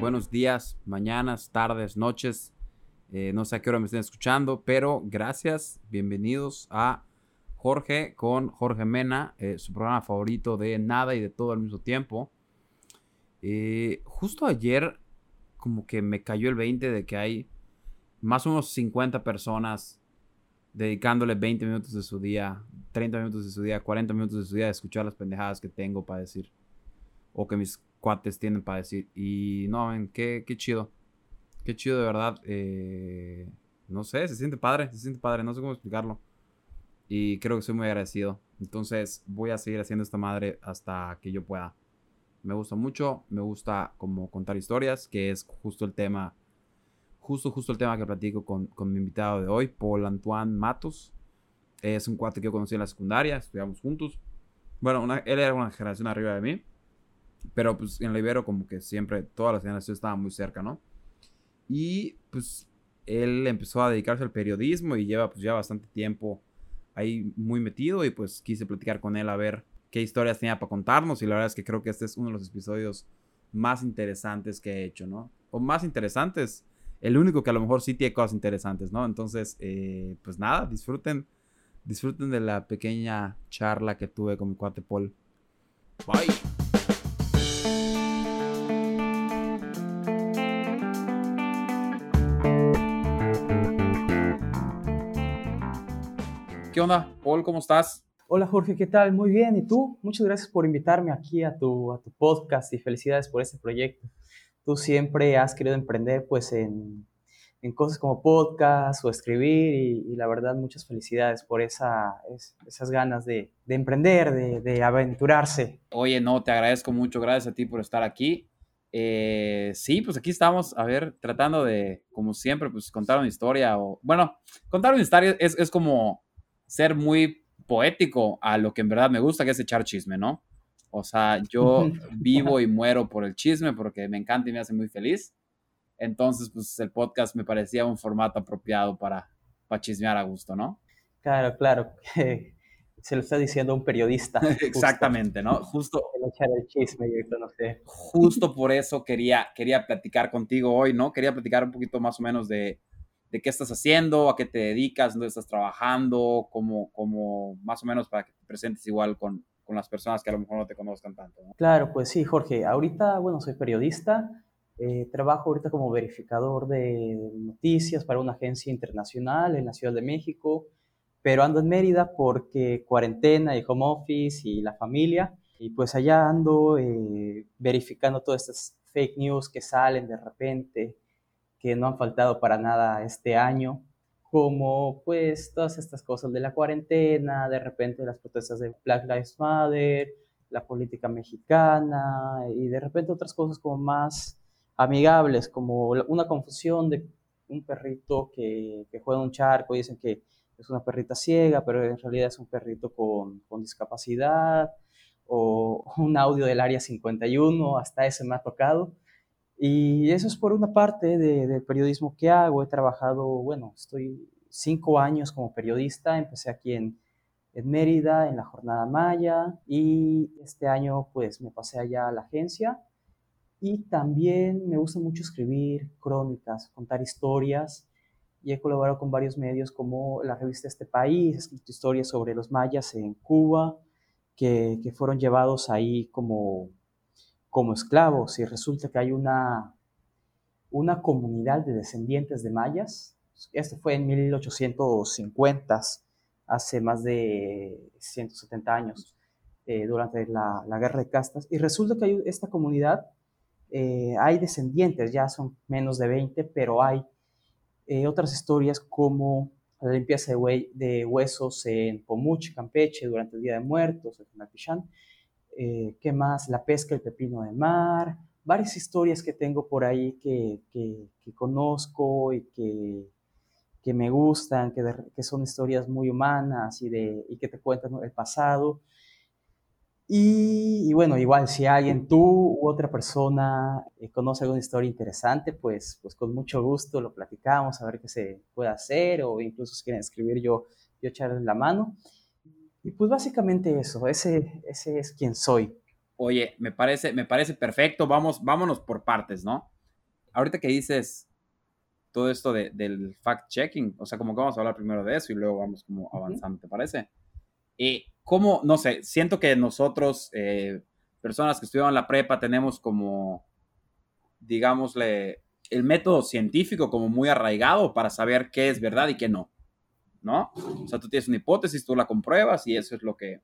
Buenos días, mañanas, tardes, noches. Eh, no sé a qué hora me estén escuchando, pero gracias. Bienvenidos a Jorge con Jorge Mena, eh, su programa favorito de nada y de todo al mismo tiempo. Eh, justo ayer, como que me cayó el 20 de que hay más o menos 50 personas dedicándole 20 minutos de su día, 30 minutos de su día, 40 minutos de su día a escuchar las pendejadas que tengo para decir. O que mis cuates tienen para decir. Y no, ven, qué, qué chido. Qué chido, de verdad. Eh, no sé, se siente padre, se siente padre, no sé cómo explicarlo. Y creo que soy muy agradecido. Entonces voy a seguir haciendo esta madre hasta que yo pueda. Me gusta mucho, me gusta como contar historias, que es justo el tema, justo, justo el tema que platico con, con mi invitado de hoy, Paul Antoine Matos. Es un cuate que yo conocí en la secundaria, estudiamos juntos. Bueno, él era una generación arriba de mí. Pero pues en la Ibero como que siempre todas las generaciones estaban muy cerca, ¿no? Y pues él empezó a dedicarse al periodismo y lleva pues ya bastante tiempo ahí muy metido y pues quise platicar con él a ver qué historias tenía para contarnos y la verdad es que creo que este es uno de los episodios más interesantes que he hecho, ¿no? O más interesantes, el único que a lo mejor sí tiene cosas interesantes, ¿no? Entonces, eh, pues nada, disfruten, disfruten de la pequeña charla que tuve con mi cuate Paul. Bye. ¿Qué onda, Paul? ¿Cómo estás? Hola Jorge, ¿qué tal? Muy bien. ¿Y tú? Muchas gracias por invitarme aquí a tu, a tu podcast y felicidades por este proyecto. Tú siempre has querido emprender pues en, en cosas como podcast o escribir y, la verdad muchas felicidades por esa, esas ganas de, de emprender, de, de, aventurarse. Oye, no, te agradezco mucho, gracias a ti por estar aquí. Eh, sí, pues aquí estamos, a ver, tratando de, como siempre, pues contar una historia o, bueno, contar una historia es, es como ser muy poético a lo que en verdad me gusta, que es echar chisme, ¿no? O sea, yo vivo y muero por el chisme porque me encanta y me hace muy feliz. Entonces, pues el podcast me parecía un formato apropiado para, para chismear a gusto, ¿no? Claro, claro. Se lo está diciendo un periodista. Exactamente, ¿no? Justo. Echar el chisme, yo no sé. Justo por eso quería, quería platicar contigo hoy, ¿no? Quería platicar un poquito más o menos de, de qué estás haciendo, a qué te dedicas, dónde estás trabajando, como, como más o menos para que te presentes igual con, con las personas que a lo mejor no te conozcan tanto. Claro, pues sí, Jorge. Ahorita, bueno, soy periodista. Eh, trabajo ahorita como verificador de noticias para una agencia internacional en la Ciudad de México, pero ando en Mérida porque cuarentena y home office y la familia. Y pues allá ando eh, verificando todas estas fake news que salen de repente, que no han faltado para nada este año, como pues todas estas cosas de la cuarentena, de repente las protestas de Black Lives Matter, la política mexicana y de repente otras cosas como más amigables, como una confusión de un perrito que, juega un charco y dicen que es una perrita ciega, pero en realidad es un perrito con, con discapacidad, o un audio del área 51, hasta ese me ha tocado. Y eso es por una parte del periodismo que hago. He trabajado, bueno, estoy cinco años como periodista. Empecé aquí en, Mérida, en la Jornada Maya, y este año pues me pasé allá a la agencia. Y también me gusta mucho escribir crónicas, contar historias. Y he colaborado con varios medios como la revista Este País, he escrito historias sobre los mayas en Cuba, que, que fueron llevados ahí como como esclavos y resulta que hay una, una comunidad de descendientes de mayas. Esto fue en 1850, hace más de 170 años, eh, durante la, la, guerra de castas. Y resulta que hay esta comunidad, eh, hay descendientes, ya son menos de 20, pero hay eh, otras historias como la limpieza de, huesos en Pomuch, Campeche, durante el Día de Muertos, en Napichán, eh, ¿qué más? La pesca, el pepino de mar, varias historias que tengo por ahí que, que, conozco y que, que me gustan, que, que, son historias muy humanas y, de, y que te cuentan el pasado. Y, y, bueno, igual si alguien, tú u otra persona eh, conoce alguna historia interesante, pues, pues con mucho gusto lo platicamos, a ver qué se puede hacer o incluso si quieren escribir yo, yo echarles la mano. Y pues básicamente eso, ese, ese es quien soy. Oye, me parece, me parece perfecto. Vamos, vámonos por partes, ¿no? Ahorita que dices todo esto del fact-checking, o sea, como que vamos a hablar primero de eso y luego vamos como avanzando, ¿te parece? Y cómo, no sé, siento que nosotros, eh, personas que estudian la prepa, tenemos como, digámosle, el método científico como muy arraigado para saber qué es verdad y qué no, ¿no? O sea, tú tienes una hipótesis, tú la compruebas y eso es lo que,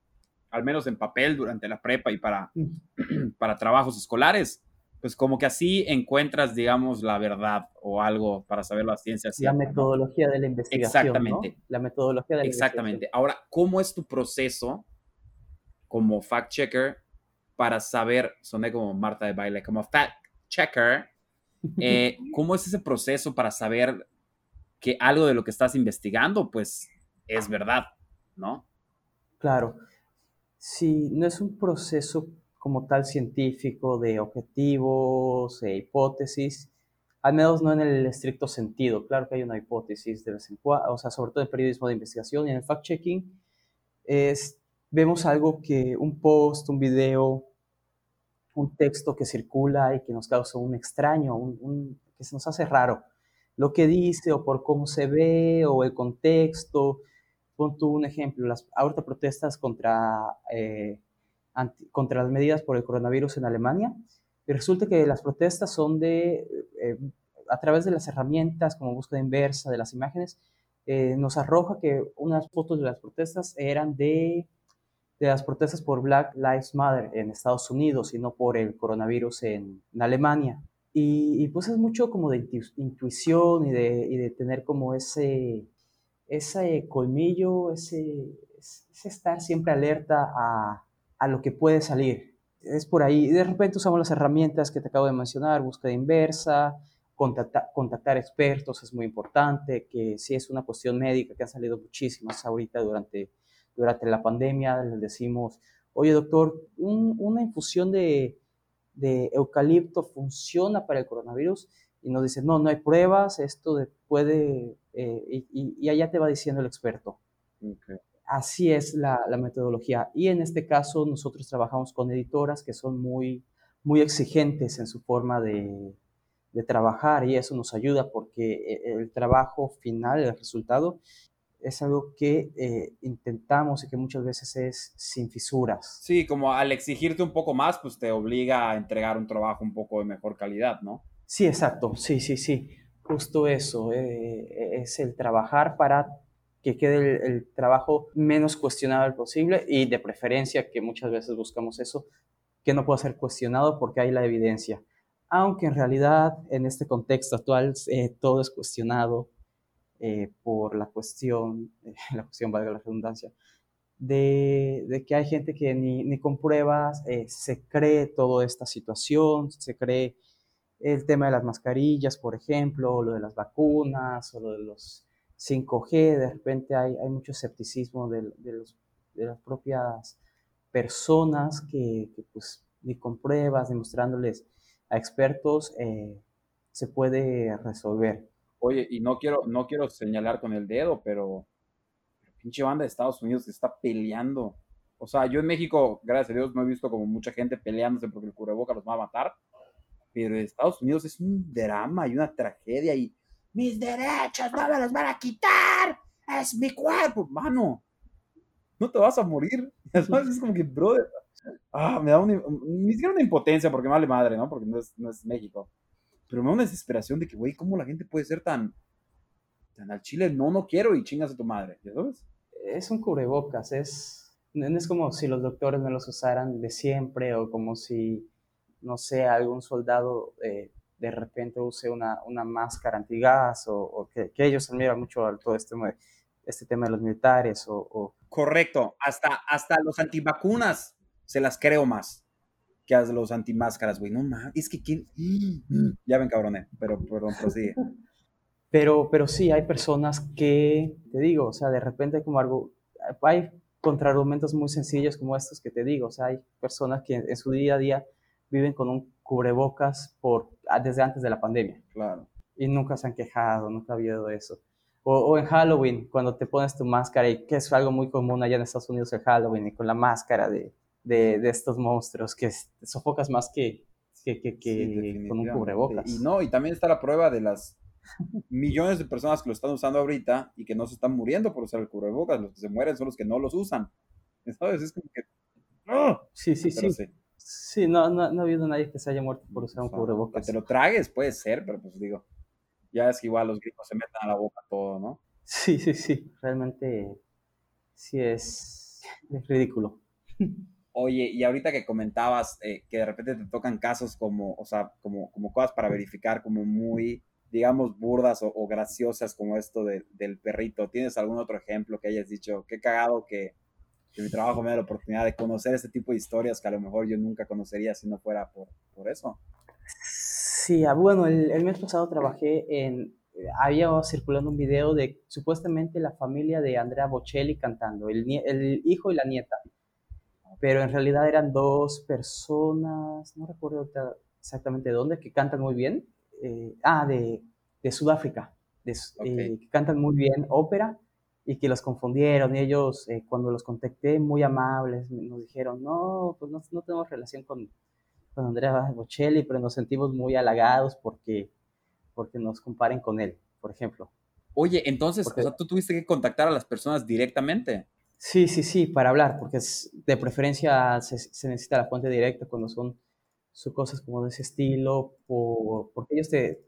al menos en papel durante la prepa y para, para trabajos escolares, pues como que así encuentras, digamos, la verdad o algo para saber la ciencia. La metodología de la investigación. Exactamente. La metodología de la Exactamente. Ahora, ¿cómo es tu proceso como fact checker para saber, soné como Marta de baile, como fact checker, eh, ¿cómo es ese proceso para saber que algo de lo que estás investigando, pues, es verdad, ¿no? Claro. Si no es un proceso como tal científico de objetivos e hipótesis, al menos no en el estricto sentido. Claro que hay una hipótesis de vez en cuando, o sea, sobre todo en periodismo de investigación y en el fact-checking, vemos algo que un post, un video, un texto que circula y que nos causa un extraño, un, que se nos hace raro. Lo que dice o por cómo se ve o el contexto. Pon tú un ejemplo, las ahorita protestas contra eh, contra las medidas por el coronavirus en Alemania. Y resulta que las protestas son de, eh, a través de las herramientas como búsqueda inversa de las imágenes, eh, nos arroja que unas fotos de las protestas eran de, de, las protestas por Black Lives Matter en Estados Unidos y no por el coronavirus en, Alemania. Y, pues es mucho como de intuición y de, y de tener como ese, ese colmillo, ese, ese estar siempre alerta a, a lo que puede salir. Es por ahí. De repente usamos las herramientas que te acabo de mencionar, búsqueda inversa, contactar, expertos es muy importante, que si es una cuestión médica, que han salido muchísimas ahorita durante, durante la pandemia, les decimos, oye doctor, una infusión de, de, eucalipto funciona para el coronavirus y nos dicen, no, no hay pruebas, esto puede, eh, y, y, allá te va diciendo el experto. Okay así es la, metodología. Y en este caso nosotros trabajamos con editoras que son muy, muy exigentes en su forma de, trabajar y eso nos ayuda porque eh, el trabajo final, el resultado, es algo que eh, intentamos y que muchas veces es sin fisuras. Sí, como al exigirte un poco más, pues te obliga a entregar un trabajo un poco de mejor calidad, ¿no? Sí, exacto, sí, sí, sí, justo eso, eh, es el trabajar para que quede el, trabajo menos cuestionable posible y de preferencia, que muchas veces buscamos eso, que no pueda ser cuestionado porque hay la evidencia. Aunque en realidad en este contexto actual eh, todo es cuestionado eh, por la cuestión, la cuestión valga la redundancia, de, de, que hay gente que ni, ni con pruebas eh, se cree toda esta situación, se cree el tema de las mascarillas, por ejemplo, o lo de las vacunas, o lo de los 5G, de repente hay, hay mucho escepticismo de, de, de, las propias personas que, pues ni con pruebas, demostrándoles a expertos, eh, se puede resolver. Oye, y no quiero, no quiero señalar con el dedo, pero la pinche banda de Estados Unidos está peleando. O sea, yo en México, gracias a Dios, no he visto como mucha gente peleándose porque el cubreboca los va a matar. Pero en Estados Unidos es un drama y una tragedia y mis derechos no me los van a quitar, es mi cuerpo, mano, no te vas a morir, es como que, brother, ah, me da una, ni siquiera una impotencia porque vale madre, ¿no? Porque no es, no es México, pero me da una desesperación de que, güey, ¿cómo la gente puede ser tan, tan al chile? No, no quiero y chingas a tu madre, ¿ya sabes? Es un cubrebocas, es, no es como si los doctores no los usaran de siempre o como si, no sé, algún soldado... Eh, de repente use una, una máscara antigas o, o que, que, ellos admiran mucho todo este, este tema de los militares o, Correcto, hasta, hasta los antivacunas se las creo más a los antimáscaras, güey. No mames, es que quién... Ya ven, cabrones, pero perdón, prosigue. Pero, pero sí, hay personas que, te digo, o sea, de repente como algo, hay contraargumentos muy sencillos como estos que te digo, o sea, hay personas que en su día a día viven con un cubrebocas por, ah, desde antes de la pandemia. Claro. Y nunca se han quejado, nunca ha habido eso. O, en Halloween, cuando te pones tu máscara, y que es algo muy común allá en Estados Unidos el Halloween, y con la máscara de, de, de estos monstruos que sofocas más que, que, que, que con un cubrebocas. Y no, y también está la prueba de las millones de personas que lo están usando ahorita y que no se están muriendo por usar el cubrebocas. Los que se mueren son los que no los usan. ¿Sabes? Es como que. Sí, sí, sí. sí. no, no, no, ha habido nadie que se haya muerto por usar un cubrebocas. Que te lo tragues, puede ser, pero pues digo, ya es que igual los gringos se meten a la boca todo, ¿no? Sí, sí, sí. Realmente sí es, es ridículo. Oye, y ahorita que comentabas eh, que de repente te tocan casos como, o sea, como, como cosas para verificar, como muy, digamos, burdas o, graciosas como esto del perrito, ¿tienes algún otro ejemplo que hayas dicho, qué cagado que, mi trabajo me da la oportunidad de conocer este tipo de historias que a lo mejor yo nunca conocería si no fuera por, por eso? Sí, ah, bueno, el, mes pasado trabajé en, había circulando un video de supuestamente la familia de Andrea Bocelli cantando, el, el hijo y la nieta pero en realidad eran dos personas, no recuerdo exactamente dónde, que cantan muy bien. Eh, ah, de, de Sudáfrica, de, eh, que cantan muy bien ópera y que los confundieron. Y ellos, eh, cuando los contacté, muy amables, nos dijeron, no, pues no, no tenemos relación con, con Andrea Bocelli, pero nos sentimos muy halagados porque, porque nos comparen con él, por ejemplo. Oye, entonces, o sea, tú tuviste que contactar a las personas directamente. Sí, sí, sí, para hablar, porque es, de preferencia se, necesita la fuente directa cuando son, son cosas como de ese estilo, por, porque ellos te,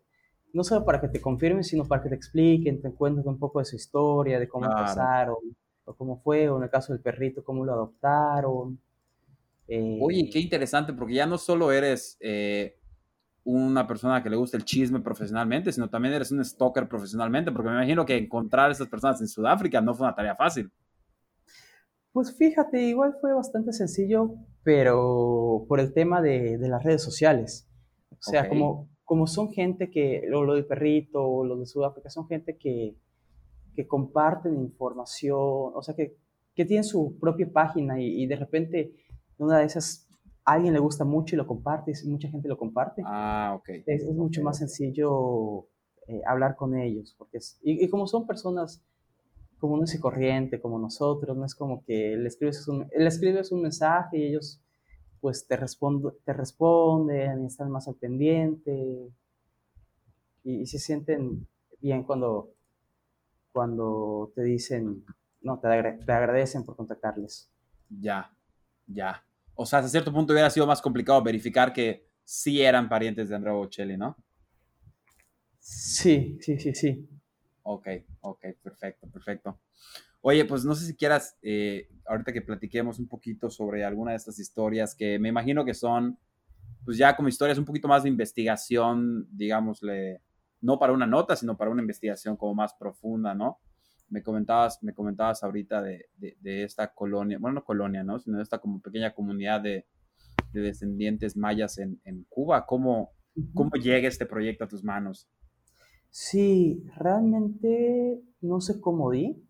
no solo para que te confirmen, sino para que te expliquen, te cuenten un poco de su historia, de cómo empezaron, o cómo fue, o en el caso del perrito, cómo lo adoptaron. Oye, eh, qué interesante, porque ya no solo eres eh, una persona que le gusta el chisme profesionalmente, sino también eres un stalker profesionalmente, porque me imagino que encontrar a esas personas en Sudáfrica no fue una tarea fácil. Pues fíjate, igual fue bastante sencillo, pero por el tema de, las redes sociales. O sea, como, como son gente que, lo, lo del perrito, o lo de Sudáfrica, son gente que, que comparten información, o sea, que, que tienen su propia página y, de repente una de esas a alguien le gusta mucho y lo comparte, y mucha gente lo comparte. Ah, ok. Es, mucho más sencillo eh, hablar con ellos, porque y, y, como son personas como no y corriente, como nosotros, no es como que le escribes un, le escribes un mensaje y ellos pues te, te responden y están más al pendiente y, se sienten bien cuando, cuando te dicen, no, te, te agradecen por contactarles. Ya, ya. O sea, hasta cierto punto hubiera sido más complicado verificar que sí eran parientes de Andrea Bocelli, ¿no? Sí, sí, sí, sí. Ok, ok, perfecto, perfecto. Oye, pues no sé si quieras, eh, ahorita que platiquemos un poquito sobre alguna de estas historias que me imagino que son, pues ya como historias un poquito más de investigación, digámosle, no para una nota, sino para una investigación como más profunda, ¿no? Me comentabas, me comentabas ahorita de, de, esta colonia, bueno, no colonia, ¿no? Sino de esta como pequeña comunidad de, descendientes mayas en, en Cuba. ¿Cómo, ¿Cómo llega este proyecto a tus manos? Sí, realmente no sé cómo di.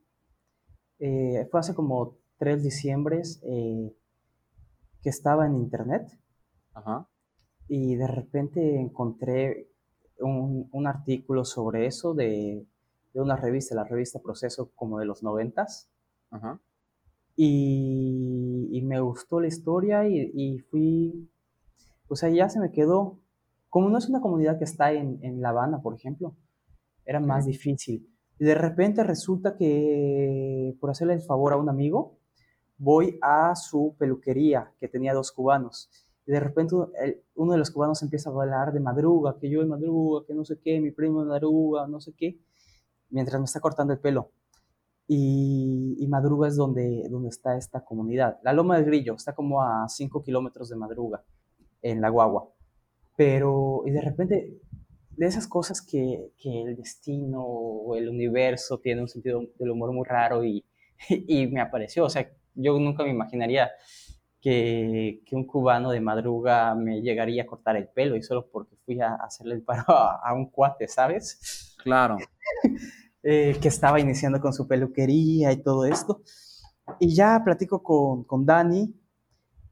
Eh, fue hace como tres diciembres eh, que estaba en internet y de repente encontré un, artículo sobre eso de, una revista, la revista Proceso como de los noventas. Y, me gustó la historia y, y fui, pues ahí ya se me quedó. Como no es una comunidad que está en, en La Habana, por ejemplo, era más difícil. Y de repente resulta que, por hacerle el favor a un amigo, voy a su peluquería, que tenía dos cubanos. Y de repente uno de los cubanos empieza a hablar de madruga, que yo de madruga, que no sé qué, mi primo de madruga, no sé qué, mientras me está cortando el pelo. Y, madruga es donde, donde está esta comunidad. La Loma del Grillo está como a 5 kilómetros de madruga, en la guagua. Pero, y de repente de esas cosas que, que, el destino o el universo tiene un sentido del humor muy raro y, y, me apareció. O sea, yo nunca me imaginaría que, que, un cubano de madruga me llegaría a cortar el pelo y solo porque fui a, hacerle el paro a, un cuate, ¿sabes? Claro. eh, que estaba iniciando con su peluquería y todo esto. Y ya platico con, con Dani,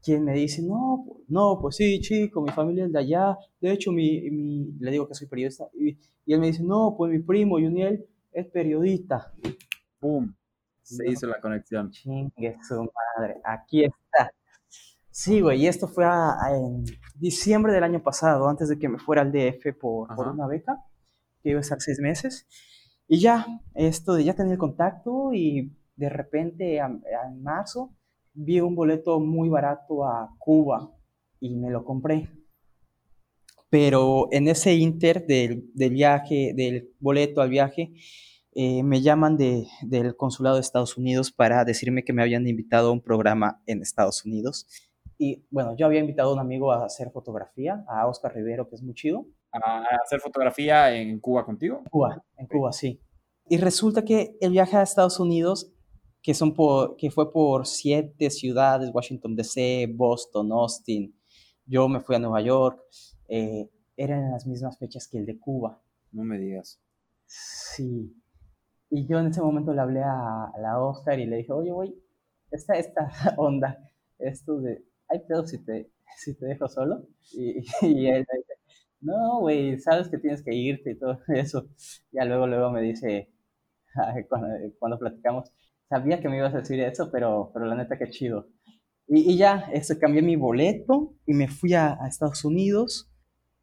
quien me dice, no, no, pues sí, chico, mi familia es de allá, de hecho, mi, mi le digo que soy periodista, y, él me dice, no, pues mi primo Juniel es periodista. ¡Pum! Se hizo la conexión. Chingue su madre, aquí está. Sí, güey, y esto fue en diciembre del año pasado, antes de que me fuera al DF por, por una beca, que iba a estar seis meses. Y ya, esto de ya tenía el contacto y de repente en marzo vi un boleto muy barato a Cuba y me lo compré. Pero en ese inter del, del viaje, del boleto al viaje, eh, me llaman de, del consulado de Estados Unidos para decirme que me habían invitado a un programa en Estados Unidos. Y bueno, yo había invitado a un amigo a hacer fotografía, a Oscar Rivero, que es muy chido. ¿A hacer fotografía en Cuba contigo? Cuba, en Cuba, sí. Y resulta que el viaje a Estados Unidos, que, son por, que fue por siete ciudades, Washington DC, Boston, Austin, yo me fui a Nueva York, eh, eran las mismas fechas que el de Cuba. No me digas. Sí. Y yo en ese momento le hablé a, la Oscar y le dije, oye, güey, esta, esta onda, esto de, hay pedo si te, si te dejo solo. Y, y él me dice, no, güey, sabes que tienes que irte y todo eso. Ya luego, luego me dice, cuando, cuando platicamos, sabía que me ibas a decir eso, pero, pero la neta que chido. Y, y ya, eso, cambié mi boleto y me fui a, a, Estados Unidos.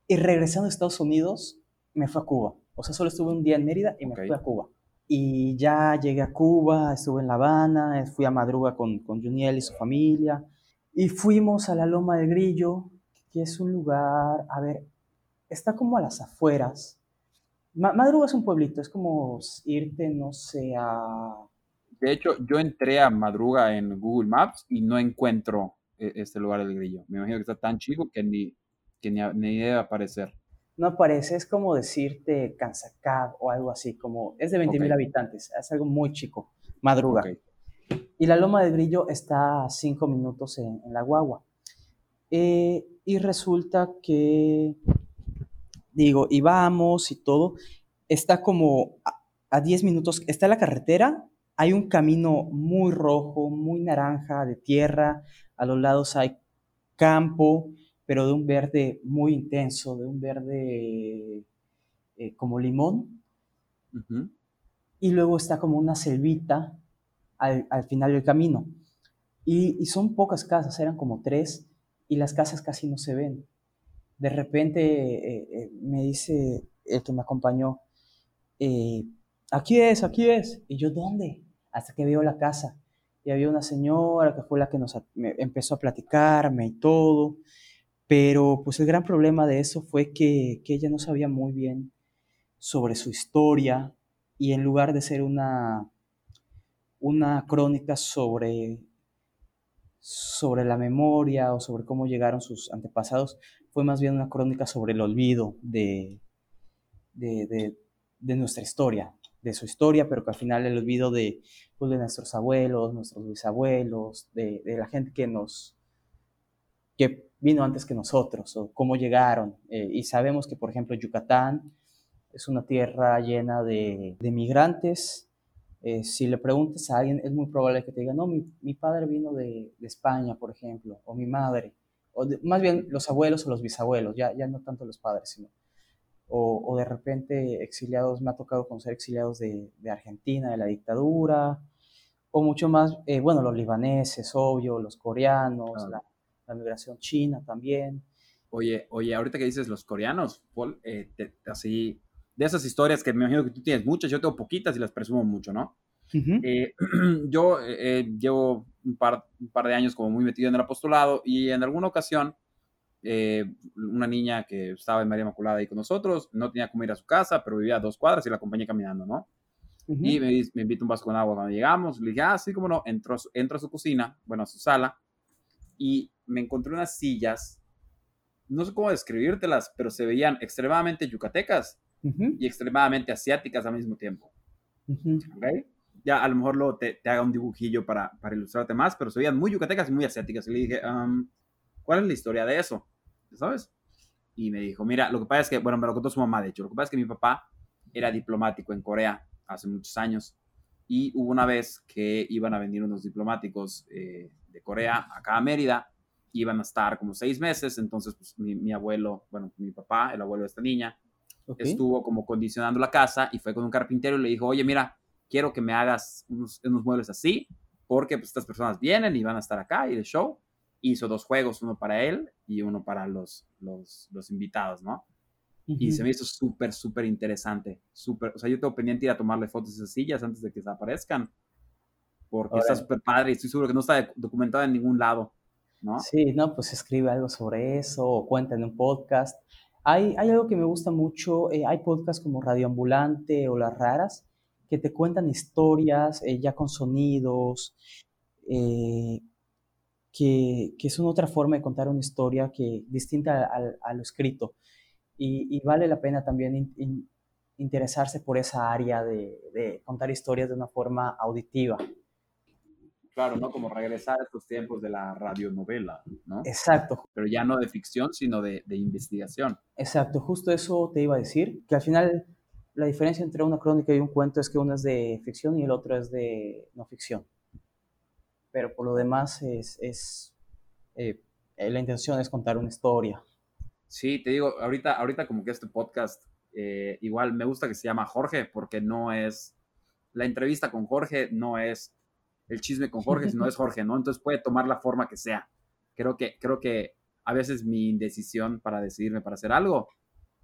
Y regresando a Estados Unidos, me fui a Cuba. O sea, solo estuve un día en Mérida y me fui a Cuba. Y ya llegué a Cuba, estuve en La Habana, fui a Madruga con, con Juniel y su familia. Y fuimos a la Loma de Grillo, que es un lugar, a ver, está como a las afueras. Madruga es un pueblito, es como irte, no sé, a... De hecho, yo entré a Madruga en Google Maps y no encuentro e, este lugar del grillo. Me imagino que está tan chico que ni, que ni, ni debe aparecer. No aparece, es como decirte Kansacab o algo así, como es de 20 mil habitantes, es algo muy chico, Madruga. Y la Loma de Grillo está a cinco minutos en, la guagua. Eh, y resulta que digo, y vamos y todo, está como a 10 minutos, está la carretera, hay un camino muy rojo, muy naranja de tierra, a los lados hay campo, pero de un verde muy intenso, de un verde eh, como limón. Y luego está como una selvita al, final del camino. Y, y, son pocas casas, eran como tres, y las casas casi no se ven de repente eh, eh, me dice el que me acompañó, aquí es, aquí es. Y yo, ¿dónde? Hasta que veo la casa. Y había una señora que fue la que nos empezó a platicarme y todo. Pero pues el gran problema de eso fue que, que, ella no sabía muy bien sobre su historia y en lugar de ser una, una crónica sobre, sobre la memoria o sobre cómo llegaron sus antepasados, fue más bien una crónica sobre el olvido de, de, nuestra historia, de su historia, pero que al final el olvido de, pues, de nuestros abuelos, nuestros bisabuelos, de, la gente que nos que vino antes que nosotros, o cómo llegaron. Eh, y sabemos que, por ejemplo, Yucatán es una tierra llena de, migrantes. Eh, si le preguntas a alguien, es muy probable que te diga, no, mi, mi padre vino de, de, España, por ejemplo, o mi madre o más bien los abuelos o los bisabuelos, ya, ya no tanto los padres, sino, o, o de repente exiliados, me ha tocado conocer exiliados de, de Argentina, de la dictadura, o mucho más, eh, bueno, los libaneses, obvio, los coreanos, la, la, migración china también. Oye, oye, ahorita que dices los coreanos, Paul, eh, así, de esas historias que me imagino que tú tienes muchas, yo tengo poquitas y las presumo mucho, ¿no? Eh, yo eh, llevo un par, un par, de años como muy metido en el apostolado y en alguna ocasión eh, una niña que estaba en María Inmaculada ahí con nosotros, no tenía cómo ir a su casa, pero vivía a dos cuadras y la acompañé caminando, ¿no? Y me, me invita un vaso con agua cuando llegamos. Le dije, ah, sí, cómo no. Entró, entro a su cocina, bueno, a su sala, y me encontré unas sillas, no sé cómo describírtelas, pero se veían extremadamente yucatecas y extremadamente asiáticas al mismo tiempo. ¿Okay? ya a lo mejor luego te, te haga un dibujillo para, para, ilustrarte más, pero se veían muy yucatecas y muy asiáticas. Y le dije, ¿cuál es la historia de eso? ¿Sabes? Y me dijo, mira, lo que pasa es que, bueno, me lo contó su mamá, de hecho, lo que pasa es que mi papá era diplomático en Corea hace muchos años y hubo una vez que iban a venir unos diplomáticos eh, de Corea acá a Mérida, iban a estar como seis meses, entonces pues, mi, mi, abuelo, bueno, mi papá, el abuelo de esta niña, estuvo como condicionando la casa y fue con un carpintero y le dijo, oye, mira, quiero que me hagas unos, unos muebles así, porque pues, estas personas vienen y van a estar acá y de show. Hizo dos juegos, uno para él y uno para los, los, los invitados, ¿no? Y se me hizo súper, súper interesante. Súper, o sea, yo tengo pendiente ir a tomarle fotos a esas sillas antes de que desaparezcan. Porque está súper padre y estoy seguro que no está documentado en ningún lado, ¿no? Sí, no, pues escribe algo sobre eso o cuenta en un podcast. Hay, hay algo que me gusta mucho, eh, hay podcasts como Radio Ambulante o Las Raras que te cuentan historias eh, ya con sonidos, eh, que, que, son otra forma de contar una historia que distinta a lo escrito y, vale la pena también interesarse por esa área de, contar historias de una forma auditiva. Claro, ¿no? Como regresar a estos tiempos de la radionovela, ¿no? Exacto. Pero ya no de ficción, sino de, de investigación. Exacto, justo eso te iba a decir, que al final la diferencia entre una crónica y un cuento es que uno es de ficción y el otro es de no ficción. Pero por lo demás es, es eh, la intención es contar una historia. Sí, te digo, ahorita, ahorita como que este podcast, eh, igual me gusta que se llama Jorge, porque no es, la entrevista con Jorge no es el chisme con Jorge, sino es Jorge, ¿no? Entonces puede tomar la forma que sea. Creo que, creo que a veces mi indecisión para decidirme para hacer algo,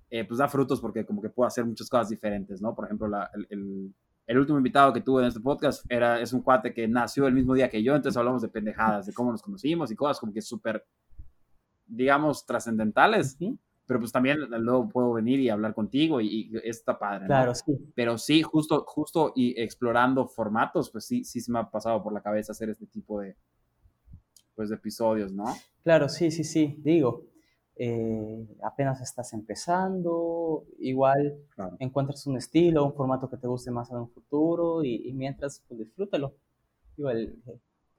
eh, pues da frutos porque como que puedo hacer muchas cosas diferentes, ¿no? Por ejemplo, el, el, último invitado que tuve en este podcast era, es un cuate que nació el mismo día que yo, entonces hablamos de pendejadas, de cómo nos conocimos y cosas como que súper digamos, trascendentales. Pero pues también luego puedo venir y hablar contigo y, está padre. Claro, sí. Pero sí, justo, justo y explorando formatos, pues sí, sí se me ha pasado por la cabeza hacer este tipo de, pues, de episodios, ¿no? Claro, sí, sí, sí. Digo, eh, apenas estás empezando, igual encuentras un estilo, un formato que te guste más en un futuro y, mientras, pues disfrútalo. Igual,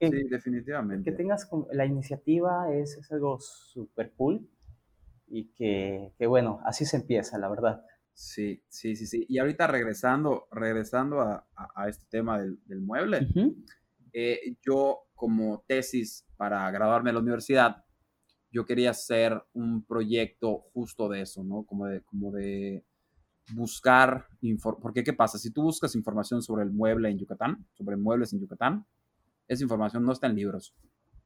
sí, definitivamente. Que tengas la iniciativa es, es algo súper cool y que, que, bueno, así se empieza, la verdad. Sí, sí, sí, sí. Y ahorita regresando, regresando a, a, este tema del, del mueble, eh, yo como tesis para graduarme de la universidad, yo quería hacer un proyecto justo de eso, ¿no? Como de, como de buscar, porque ¿qué pasa? Si tú buscas información sobre el mueble en Yucatán, sobre muebles en Yucatán, esa información no está en libros,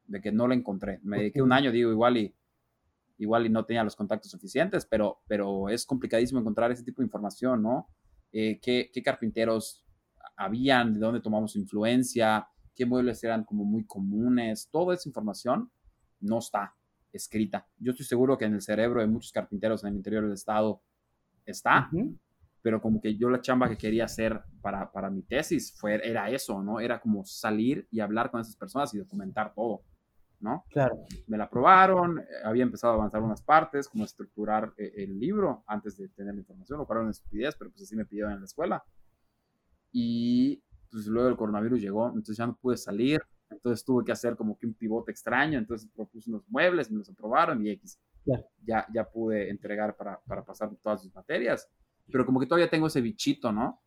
de que no la encontré. Me dediqué un año, digo, igual y, igual y no tenía los contactos suficientes, pero, pero es complicadísimo encontrar ese tipo de información, ¿no? Eh, ¿qué, ¿qué, carpinteros habían? ¿De dónde tomamos influencia? ¿Qué muebles eran como muy comunes? Toda esa información no está escrita. Yo estoy seguro que en el cerebro de muchos carpinteros en el interior del estado está, pero como que yo la chamba que quería hacer para, para mi tesis fue, era eso, ¿no? Era como salir y hablar con esas personas y documentar todo, ¿no? Claro. Me la aprobaron, eh, había empezado a avanzar unas partes, como estructurar eh, el libro antes de tener la información, lo cual era una estupidez, pero pues así me pidieron en la escuela. Y pues luego el coronavirus llegó, entonces ya no pude salir, entonces tuve que hacer como que un pivote extraño, entonces propuse unos muebles, me los aprobaron y X. Ya, ya pude entregar para, para pasar todas sus materias pero como que todavía tengo ese bichito, ¿no?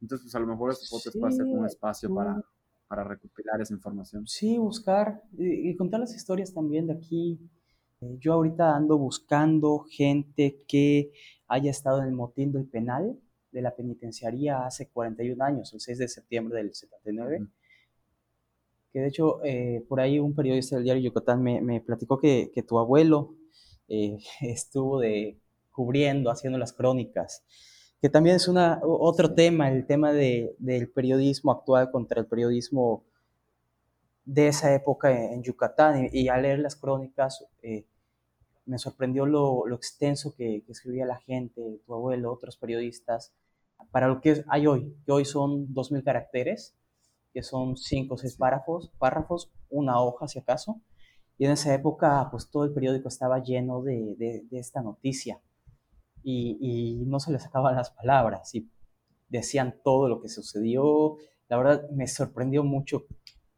Entonces, pues a lo mejor este podcast puede ser un espacio para, para recopilar esa información. Sí, buscar y, contar las historias también de aquí. Eh, yo ahorita ando buscando gente que haya estado en el motín del penal de la penitenciaría hace 41 años, el 6 de septiembre del 79. Que de hecho, eh, por ahí un periodista del diario Yucatán me, me platicó que, que, tu abuelo eh, estuvo de cubriendo, haciendo las crónicas, que también es una, otro tema, el tema de, del periodismo actual contra el periodismo de esa época en Yucatán. Y, al leer las crónicas eh, me sorprendió lo, lo extenso que, escribía la gente, tu abuelo, otros periodistas, para lo que hay hoy, que hoy son 2.000 caracteres, que son 5 o 6 párrafos, párrafos, una hoja si acaso. Y en esa época, pues todo el periódico estaba lleno de, de, de esta noticia y, no se les sacaban las palabras y decían todo lo que sucedió. La verdad me sorprendió mucho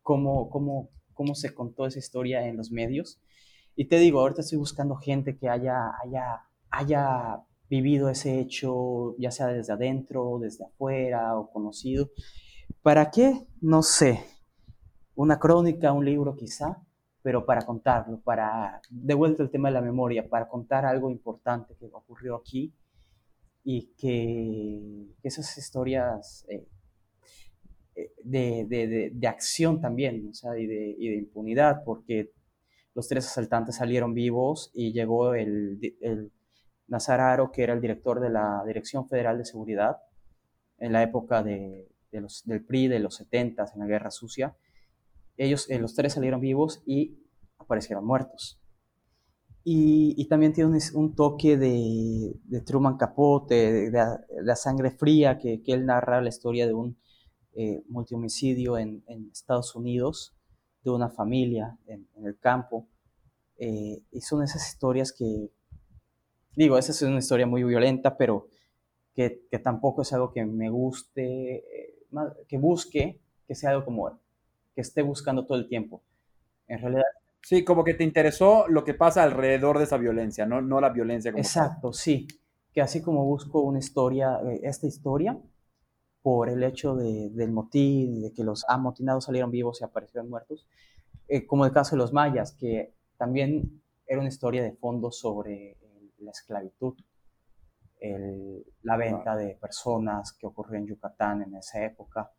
cómo, cómo, cómo se contó esa historia en los medios. Y te digo, ahorita estoy buscando gente que haya, haya, haya vivido ese hecho, ya sea desde adentro, desde afuera o conocido. ¿Para qué? No sé. Una crónica, un libro quizá, pero para contarlo, para, de vuelta el tema de la memoria, para contar algo importante que ocurrió aquí y que, esas historias eh, eh, de, de, de, acción también, o sea, y de, y de impunidad, porque los tres asaltantes salieron vivos y llegó el, el Nazararo, que era el director de la Dirección Federal de Seguridad en la época de, los, del PRI de los 70 en la Guerra Sucia. Ellos, eh, los tres salieron vivos y aparecieron muertos. Y, también tiene un, toque de, Truman Capote, de, la sangre fría, que, él narra la historia de un eh, multihomicidio en, Estados Unidos, de una familia en, el campo. Eh, y son esas historias que, digo, esa es una historia muy violenta, pero que, tampoco es algo que me guste, eh, que busque, que sea algo como que esté buscando todo el tiempo. En realidad. Sí, como que te interesó lo que pasa alrededor de esa violencia, no, no la violencia. Como Exacto, sí. Que así como busco una historia, eh, esta historia, por el hecho de, del motín, de que los amotinados salieron vivos y aparecieron muertos, eh, como el caso de los mayas, que también era una historia de fondo sobre la esclavitud la venta de personas que ocurrió en Yucatán en esa época,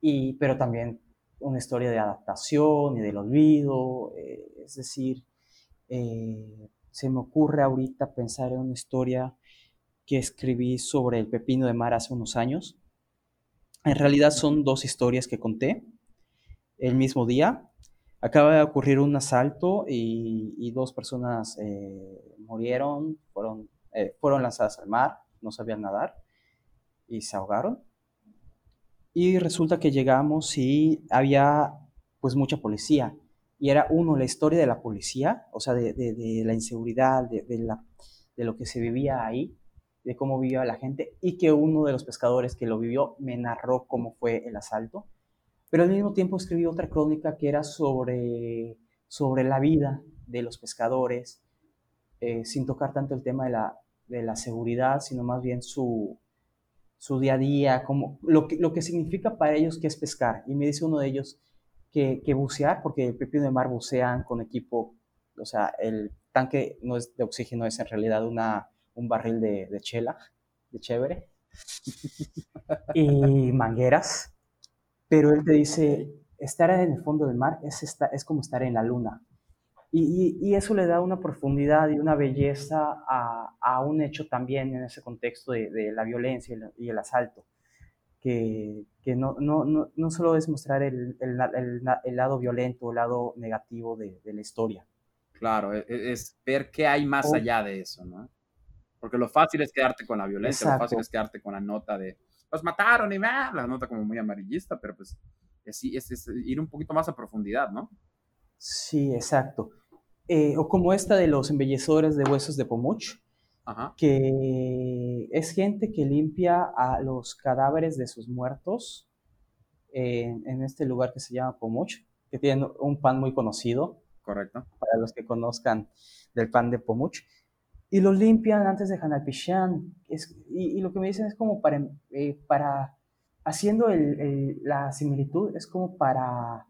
y, pero también una historia de adaptación y del olvido, eh, es decir, eh, se me ocurre ahorita pensar en una historia que escribí sobre el pepino de mar hace unos años. En realidad son dos historias que conté el mismo día. Acaba de ocurrir un asalto y, dos personas eh, murieron, fueron eh, fueron lanzadas al mar, no sabían nadar y se ahogaron. Y resulta que llegamos y había pues mucha policía. Y era uno, la historia de la policía, o sea, de, de, la inseguridad, de, la, de lo que se vivía ahí, de cómo vivía la gente, y que uno de los pescadores que lo vivió me narró cómo fue el asalto. Pero al mismo tiempo escribí otra crónica que era sobre, sobre la vida de los pescadores, eh, sin tocar tanto el tema de la, de la seguridad, sino más bien su, su día a día, como, lo, que, lo que significa para ellos que es pescar. Y me dice uno de ellos que, que bucear, porque el pepino de mar bucean con equipo, o sea, el tanque no es de oxígeno, es en realidad una, un barril de, de chela, de chévere, y mangueras. Pero él te dice, estar en el fondo del mar es, es como estar en la luna. Y, eso le da una profundidad y una belleza a, un hecho también en ese contexto de, la violencia y el, asalto, que, no, no, no, solo es mostrar el, lado violento, el lado negativo de, la historia. Claro, e, e, es, ver qué hay más allá de eso, ¿no? Porque lo fácil es quedarte con la violencia, lo fácil es quedarte con la nota de, los mataron y me, la nota como muy amarillista, pero pues es, es ir un poquito más a profundidad, ¿no? Sí, exacto. Eh, o como esta de los embellecedores de huesos de Pomuch, que es gente que limpia a los cadáveres de sus muertos en, este lugar que se llama Pomuch, que tiene un pan muy conocido. Correcto. Para los que conozcan del pan de Pomuch. Y los limpian antes de Hanalpishan. Es, y, lo que me dicen es como para, eh, para haciendo la similitud, es como para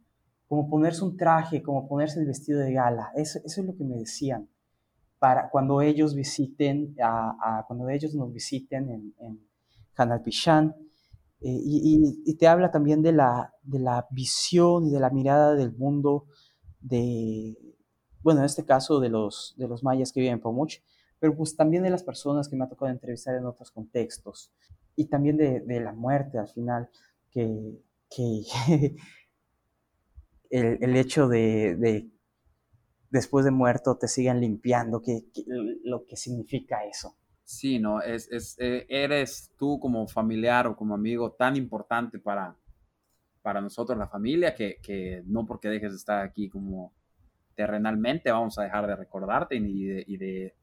como ponerse un traje, como ponerse el vestido de gala. Eso, es lo que me decían. Para cuando ellos visiten, a, cuando ellos nos visiten en, en Hanalpishan, eh, y, te habla también de la, de la visión y de la mirada del mundo de, bueno, en este caso de los, de los mayas que viven en Pomuch, pero pues también de las personas que me ha tocado entrevistar en otros contextos, y también de, de la muerte al final, que, que el, hecho de, después de muerto te sigan limpiando, que, lo que significa eso. Sí, no, es, es eh, eres tú como familiar o como amigo tan importante para, para nosotros, la familia, que, no porque dejes de estar aquí como terrenalmente vamos a dejar de recordarte y de, y de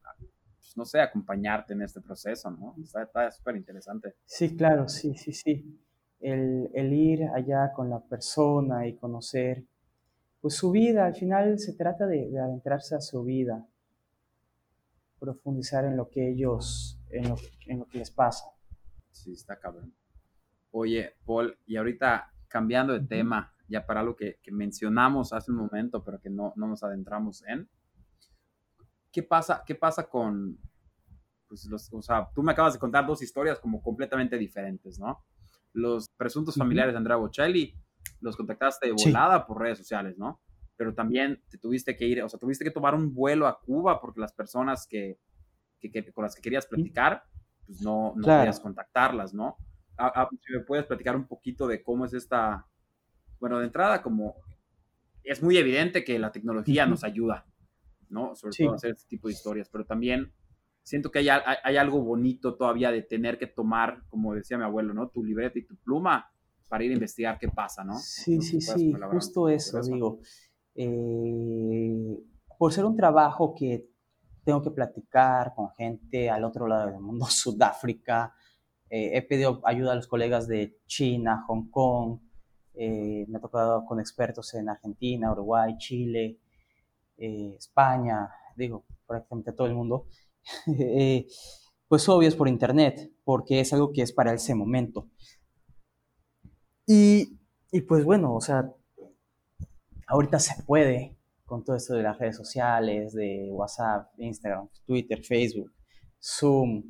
pues, no sé, acompañarte en este proceso, ¿no? Está súper interesante. Sí, claro, sí, sí, sí. El, el, ir allá con la persona y conocer pues su vida, al final se trata de, adentrarse a su vida, profundizar en lo que ellos, en lo, que les pasa. Sí, está cabrón. Oye, Paul, y ahorita cambiando de tema, ya para lo que, mencionamos hace un momento, pero que no, nos adentramos en, ¿qué pasa, qué pasa con, pues los, o sea, tú me acabas de contar dos historias como completamente diferentes, ¿no? Los presuntos familiares de Andrea Bocelli los contactaste de volada por redes sociales, ¿no? pero también te tuviste que ir, o sea, tuviste que tomar un vuelo a Cuba porque las personas que, que, con las que querías platicar, pues no, no podías contactarlas, ¿no? si me puedes platicar un poquito de cómo es esta, bueno, de entrada, como es muy evidente que la tecnología nos ayuda, ¿no? Sobre todo a hacer este tipo de historias, pero también siento que hay, hay, algo bonito todavía de tener que tomar, como decía mi abuelo, ¿no? Tu libreta y tu pluma para ir a investigar qué pasa, ¿no? Sí, sí, sí, justo eso, digo. Eh, por ser un trabajo que tengo que platicar con gente al otro lado del mundo, Sudáfrica, eh, he pedido ayuda a los colegas de China, Hong Kong, eh, me ha tocado con expertos en Argentina, Uruguay, Chile, España, digo, prácticamente todo el mundo. pues obvio es por internet, porque es algo que es para ese momento. Y, y pues bueno, o sea, ahorita se puede con todo esto de las redes sociales, de WhatsApp, Instagram, Twitter, Facebook, Zoom,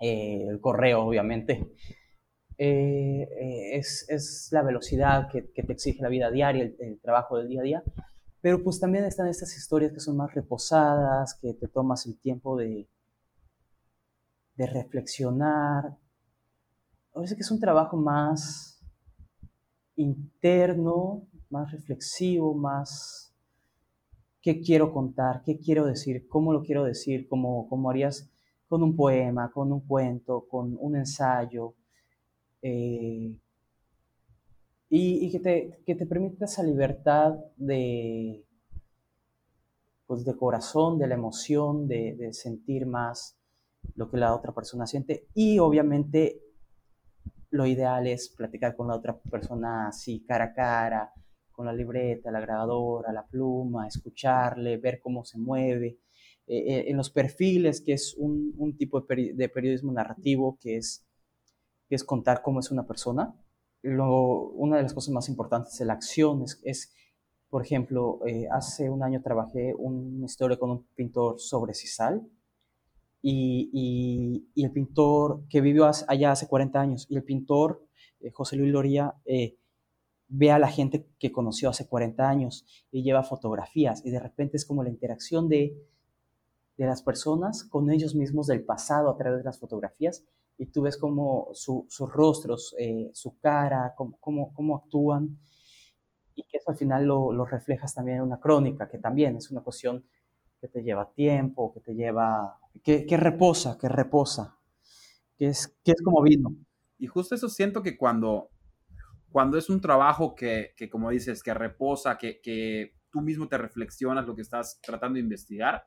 eh, el correo, obviamente. Eh, eh, es, es, la velocidad que, te exige la vida diaria, el, trabajo del día a día, pero pues también están estas historias que son más reposadas, que te tomas el tiempo de, de reflexionar. Parece que es un trabajo más interno, más reflexivo, más qué quiero contar, qué quiero decir, cómo lo quiero decir, cómo, cómo harías con un poema, con un cuento, con un ensayo, eh, y, que, te, que, te, permita esa libertad de, pues de corazón, de la emoción, de, de sentir más lo que la otra persona siente y obviamente lo ideal es platicar con la otra persona así cara a cara, con la libreta, la grabadora, la pluma, escucharle, ver cómo se mueve. Eh, eh, en los perfiles, que es un, tipo de, periodismo narrativo, que es, que es contar cómo es una persona. Lo, una de las cosas más importantes de la acción es, por ejemplo, eh, hace un año trabajé una historia con un pintor sobre Cisal, y, y, el pintor que vivió allá hace 40 años, y el pintor José Luis Loría ve a la gente que conoció hace 40 años y lleva fotografías y de repente es como la interacción de, de las personas con ellos mismos del pasado a través de las fotografías y tú ves como sus rostros, eh, su cara, cómo, cómo, cómo, actúan y que eso al final lo, lo, reflejas también en una crónica, que también es una cuestión que te lleva tiempo, que te lleva, que, que reposa, que reposa, que es, que es como vino. Y justo eso siento que cuando cuando es un trabajo que, que como dices, que reposa, que, que, tú mismo te reflexionas lo que estás tratando de investigar,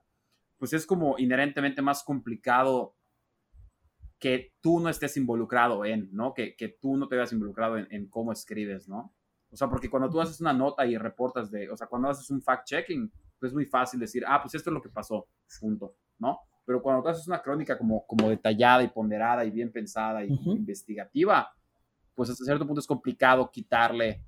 pues es como inherentemente más complicado que tú no estés involucrado en, ¿no? Que, que tú no te veas involucrado en, en, cómo escribes, ¿no? O sea, porque cuando tú haces una nota y reportas de, o sea, cuando haces un fact-checking, pues es muy fácil decir, ah, pues esto es lo que pasó, punto, ¿no? Pero cuando tú haces una crónica como, como detallada y ponderada y bien pensada y investigativa, pues hasta cierto punto es complicado quitarle,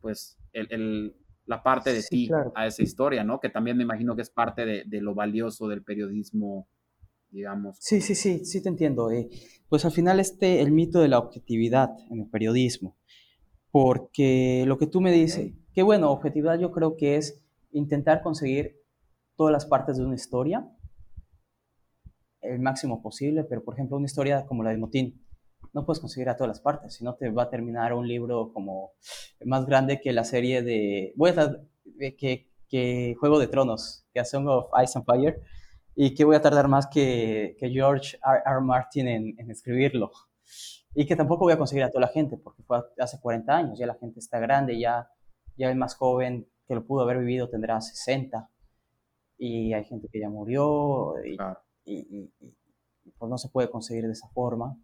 pues, el, la parte de ti a esa historia, ¿no? Que también me imagino que es parte de, lo valioso del periodismo, digamos. Sí, sí, sí, sí te entiendo. Eh, pues al final este, el mito de la objetividad en el periodismo, porque lo que tú me dices, qué bueno, objetividad yo creo que es intentar conseguir todas las partes de una historia, el máximo posible, pero por ejemplo una historia como la de Motín, no puedes conseguir a todas las partes, si no te va a terminar un libro como más grande que la serie de, voy a que, que Juego de Tronos, que A Song of Ice and Fire, y que voy a tardar más que, que George R. R. Martin en, escribirlo. Y que tampoco voy a conseguir a toda la gente, porque fue hace 40 años, ya la gente está grande, ya, ya el más joven que lo pudo haber vivido tendrá 60, y hay gente que ya murió, y, y, y pues no se puede conseguir de esa forma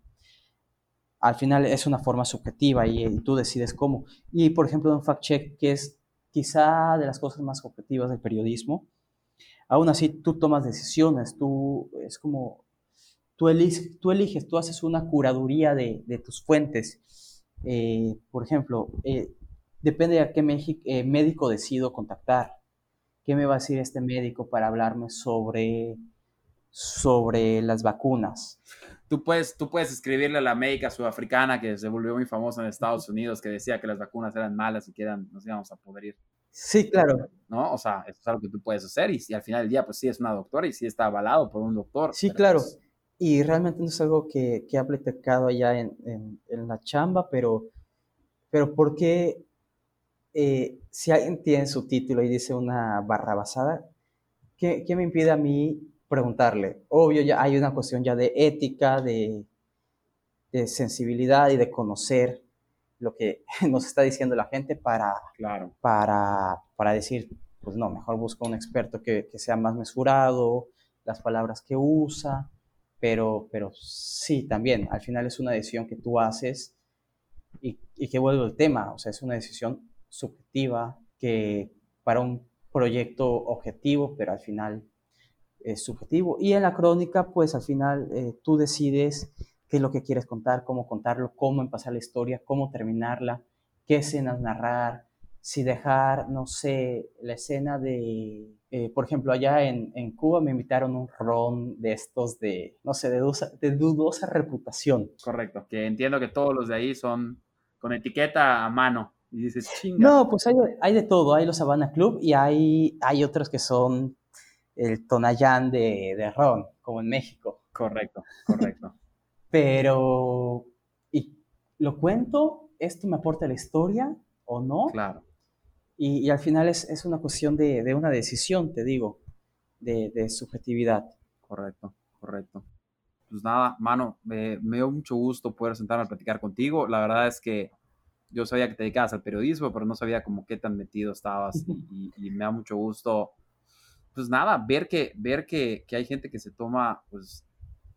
al final es una forma subjetiva y, tú decides cómo. Y por ejemplo, un fact-check, que es quizá de las cosas más objetivas del periodismo, aún así tú tomas decisiones, tú es como, tú eliges, tú, eliges, tú haces una curaduría de, tus fuentes. Eh, por ejemplo, eh, depende de a qué eh, médico decido contactar. ¿Qué me va a decir este médico para hablarme sobre, sobre las vacunas? tú puedes, tú puedes escribirle a la médica sudafricana que se volvió muy famosa en Estados Unidos, que decía que las vacunas eran malas y que eran, nos íbamos a poder ir. Sí, claro. ¿No? O sea, eso es algo que tú puedes hacer y si al final del día, pues sí es una doctora y sí está avalado por un doctor. Sí, claro. Pues y realmente no es algo que, que ha platicado allá en, en, la chamba, pero, pero ¿por qué eh, si alguien tiene su título y dice una barra basada, ¿qué, ¿qué, me impide a mí preguntarle? Obvio, ya hay una cuestión ya de ética, de, de sensibilidad y de conocer lo que nos está diciendo la gente para, claro. para, para decir, pues no, mejor busco un experto que, que, sea más mesurado, las palabras que usa, pero, pero sí, también, al final es una decisión que tú haces y, y que vuelve el tema, o sea, es una decisión subjetiva que para un proyecto objetivo, pero al final es subjetivo. Y en la crónica, pues al final eh, tú decides qué es lo que quieres contar, cómo contarlo, cómo empezar la historia, cómo terminarla, qué escenas narrar, si dejar, no sé, la escena de, eh, por ejemplo, allá en, en, Cuba me invitaron un ron de estos de, no sé, de dudosa, de dudosa reputación. Correcto, que entiendo que todos los de ahí son con etiqueta a mano. Y dices, chinga. No, pues hay, hay, de todo. Hay los Habana Club y hay, hay otros que son el Tonayán de, de ron, como en México. Correcto, correcto. Pero, ¿y lo cuento? ¿Esto me aporta la historia o no? Claro. Y, y al final es, es una cuestión de, de, una decisión, te digo, de, de, subjetividad. Correcto, correcto. Pues nada, mano, me, me dio mucho gusto poder sentarme a platicar contigo. La verdad es que yo sabía que te dedicabas al periodismo, pero no sabía como qué tan metido estabas y, y, me da mucho gusto, pues nada, ver que, ver que, que, hay gente que se toma pues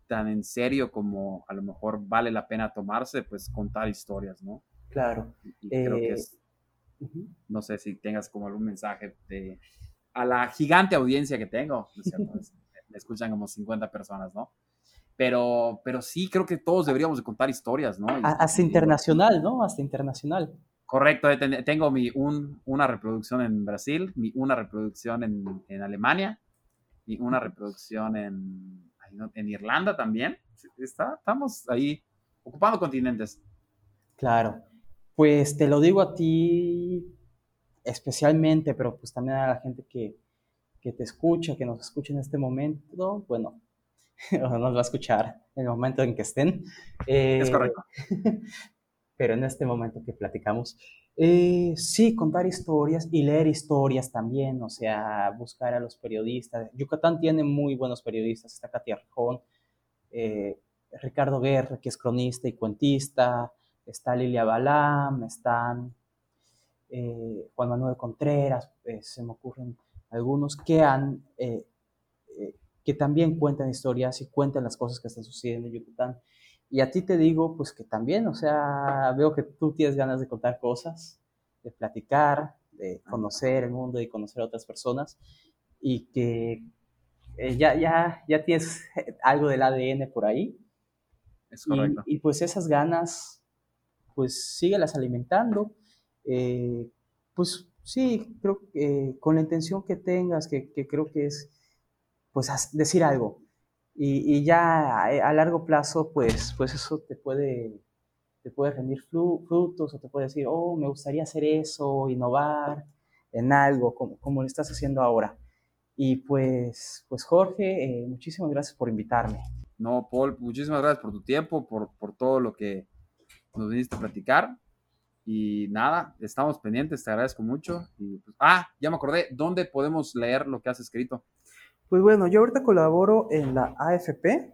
tan en serio como a lo mejor vale la pena tomarse, pues contar historias, ¿no? Claro. Y, creo que es, uh -huh. no sé si tengas como algún mensaje de, a la gigante audiencia que tengo, ¿no es cierto? me escuchan como 50 personas, ¿no? Pero, pero sí creo que todos deberíamos de contar historias, ¿no? Y, Hasta y, internacional, ¿no? Hasta internacional. Correcto, tengo mi un, una reproducción en Brasil, mi una reproducción en, en Alemania y una reproducción en, en Irlanda también. Está, estamos ahí ocupando continentes. Claro, pues te lo digo a ti especialmente, pero pues también a la gente que, que te escucha, que nos escucha en este momento, bueno, o nos va a escuchar en el momento en que estén. Eh, es correcto. pero en este momento que platicamos, eh, sí, contar historias y leer historias también, o sea, buscar a los periodistas. Yucatán tiene muy buenos periodistas, está Katia Rejón, eh, Ricardo Guerra, que es cronista y cuentista, está Lilia Balam, están eh, Juan Manuel Contreras, se me ocurren algunos que han que también cuentan historias y cuentan las cosas que están sucediendo en Yucatán. Y a ti te digo, pues que también, o sea, veo que tú tienes ganas de contar cosas, de platicar, de conocer el mundo y conocer a otras personas y que eh, ya, ya, ya tienes algo del ADN por ahí. Es correcto. Y, y pues esas ganas, pues síguelas alimentando. Eh, pues sí, creo que eh, con la intención que tengas, que, que creo que es pues decir algo. Y, y ya a, a, largo plazo, pues, pues eso te puede, te puede rendir frutos o te puede decir, oh, me gustaría hacer eso, innovar en algo, como, como lo estás haciendo ahora. Y pues, pues Jorge, eh, muchísimas gracias por invitarme. No, Paul, muchísimas gracias por tu tiempo, por, por todo lo que nos viniste a platicar. Y nada, estamos pendientes, te agradezco mucho. Y pues, ah, ya me acordé, ¿dónde podemos leer lo que has escrito? Pues bueno, yo ahorita colaboro en la AFP,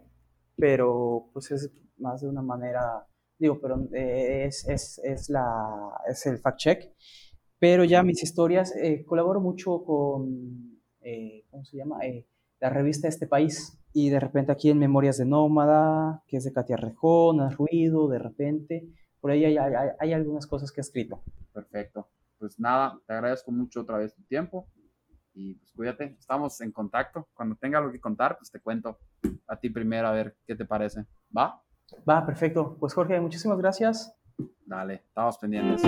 pero pues es más de una manera, digo, pero eh, es, es, es, la, es el fact-check, pero ya mis historias, eh, colaboro mucho con, eh, ¿cómo se llama? Eh, la revista Este País, y de repente aquí en Memorias de Nómada, que es de Katia Rejón, Ruido, de repente, por ahí hay, hay, hay algunas cosas que he escrito. Perfecto. Pues nada, te agradezco mucho otra vez tu tiempo y pues cuídate, estamos en contacto. Cuando tenga algo que contar, pues te cuento a ti primero a ver qué te parece. ¿Va? Va, perfecto. Pues Jorge, muchísimas gracias. Dale, estamos pendientes.